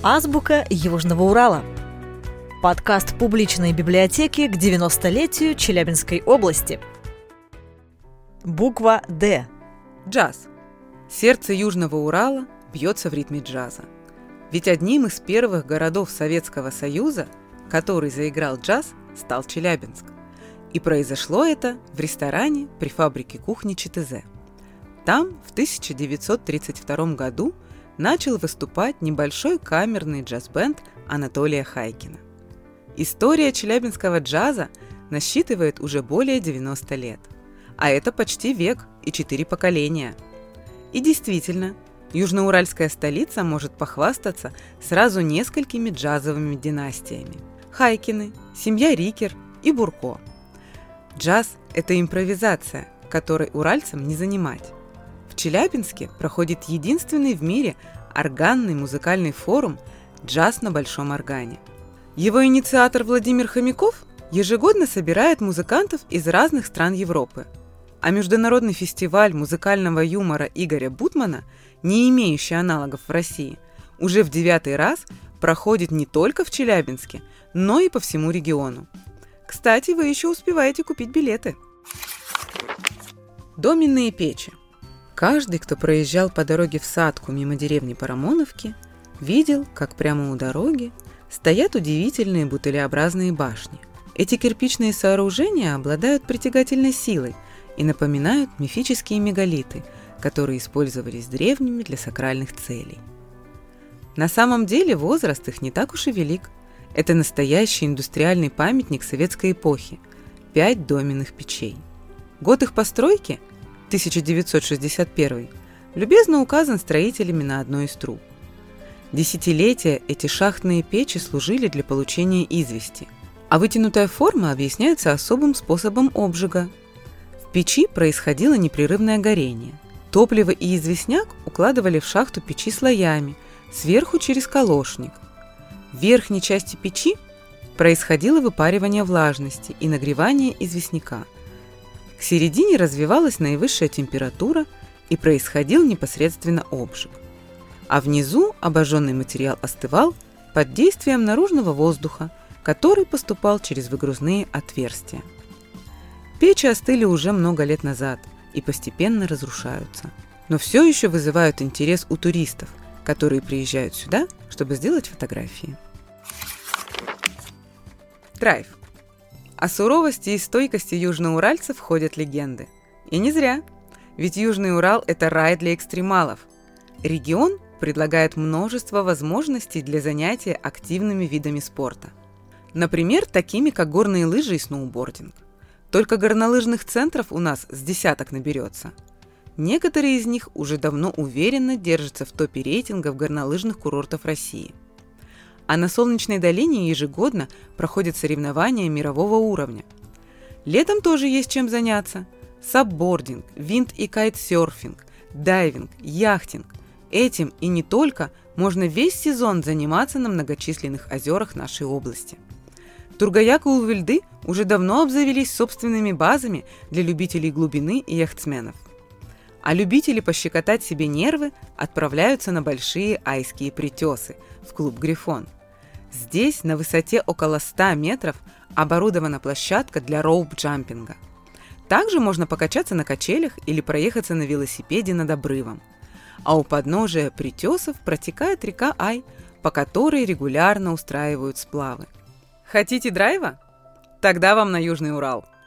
Азбука Южного Урала. Подкаст публичной библиотеки к 90-летию Челябинской области. Буква «Д». Джаз. Сердце Южного Урала бьется в ритме джаза. Ведь одним из первых городов Советского Союза, который заиграл джаз, стал Челябинск. И произошло это в ресторане при фабрике кухни ЧТЗ. Там в 1932 году начал выступать небольшой камерный джаз-бенд Анатолия Хайкина. История челябинского джаза насчитывает уже более 90 лет. А это почти век и четыре поколения. И действительно, южноуральская столица может похвастаться сразу несколькими джазовыми династиями. Хайкины, семья Рикер и Бурко. Джаз – это импровизация, которой уральцам не занимать. Челябинске проходит единственный в мире органный музыкальный форум «Джаз на большом органе». Его инициатор Владимир Хомяков ежегодно собирает музыкантов из разных стран Европы. А международный фестиваль музыкального юмора Игоря Бутмана, не имеющий аналогов в России, уже в девятый раз проходит не только в Челябинске, но и по всему региону. Кстати, вы еще успеваете купить билеты. Доменные печи – Каждый, кто проезжал по дороге в садку мимо деревни Парамоновки, видел, как прямо у дороги стоят удивительные бутылеобразные башни. Эти кирпичные сооружения обладают притягательной силой и напоминают мифические мегалиты, которые использовались древними для сакральных целей. На самом деле возраст их не так уж и велик. Это настоящий индустриальный памятник советской эпохи – пять доменных печей. Год их постройки 1961, любезно указан строителями на одной из труб. Десятилетия эти шахтные печи служили для получения извести, а вытянутая форма объясняется особым способом обжига. В печи происходило непрерывное горение. Топливо и известняк укладывали в шахту печи слоями, сверху через колошник. В верхней части печи происходило выпаривание влажности и нагревание известняка – к середине развивалась наивысшая температура и происходил непосредственно обжиг. А внизу обожженный материал остывал под действием наружного воздуха, который поступал через выгрузные отверстия. Печи остыли уже много лет назад и постепенно разрушаются, но все еще вызывают интерес у туристов, которые приезжают сюда, чтобы сделать фотографии. Драйв. О суровости и стойкости южноуральцев ходят легенды. И не зря. Ведь Южный Урал – это рай для экстремалов. Регион предлагает множество возможностей для занятия активными видами спорта. Например, такими как горные лыжи и сноубординг. Только горнолыжных центров у нас с десяток наберется. Некоторые из них уже давно уверенно держатся в топе рейтингов горнолыжных курортов России – а на Солнечной долине ежегодно проходят соревнования мирового уровня. Летом тоже есть чем заняться. Сапбординг, винд- и кайтсерфинг, дайвинг, яхтинг. Этим и не только можно весь сезон заниматься на многочисленных озерах нашей области. Тургояк и Увильды уже давно обзавелись собственными базами для любителей глубины и яхтсменов. А любители пощекотать себе нервы отправляются на большие айские притесы в клуб «Грифон». Здесь на высоте около 100 метров оборудована площадка для роуп-джампинга. Также можно покачаться на качелях или проехаться на велосипеде над обрывом. А у подножия притесов протекает река Ай, по которой регулярно устраивают сплавы. Хотите драйва? Тогда вам на Южный Урал –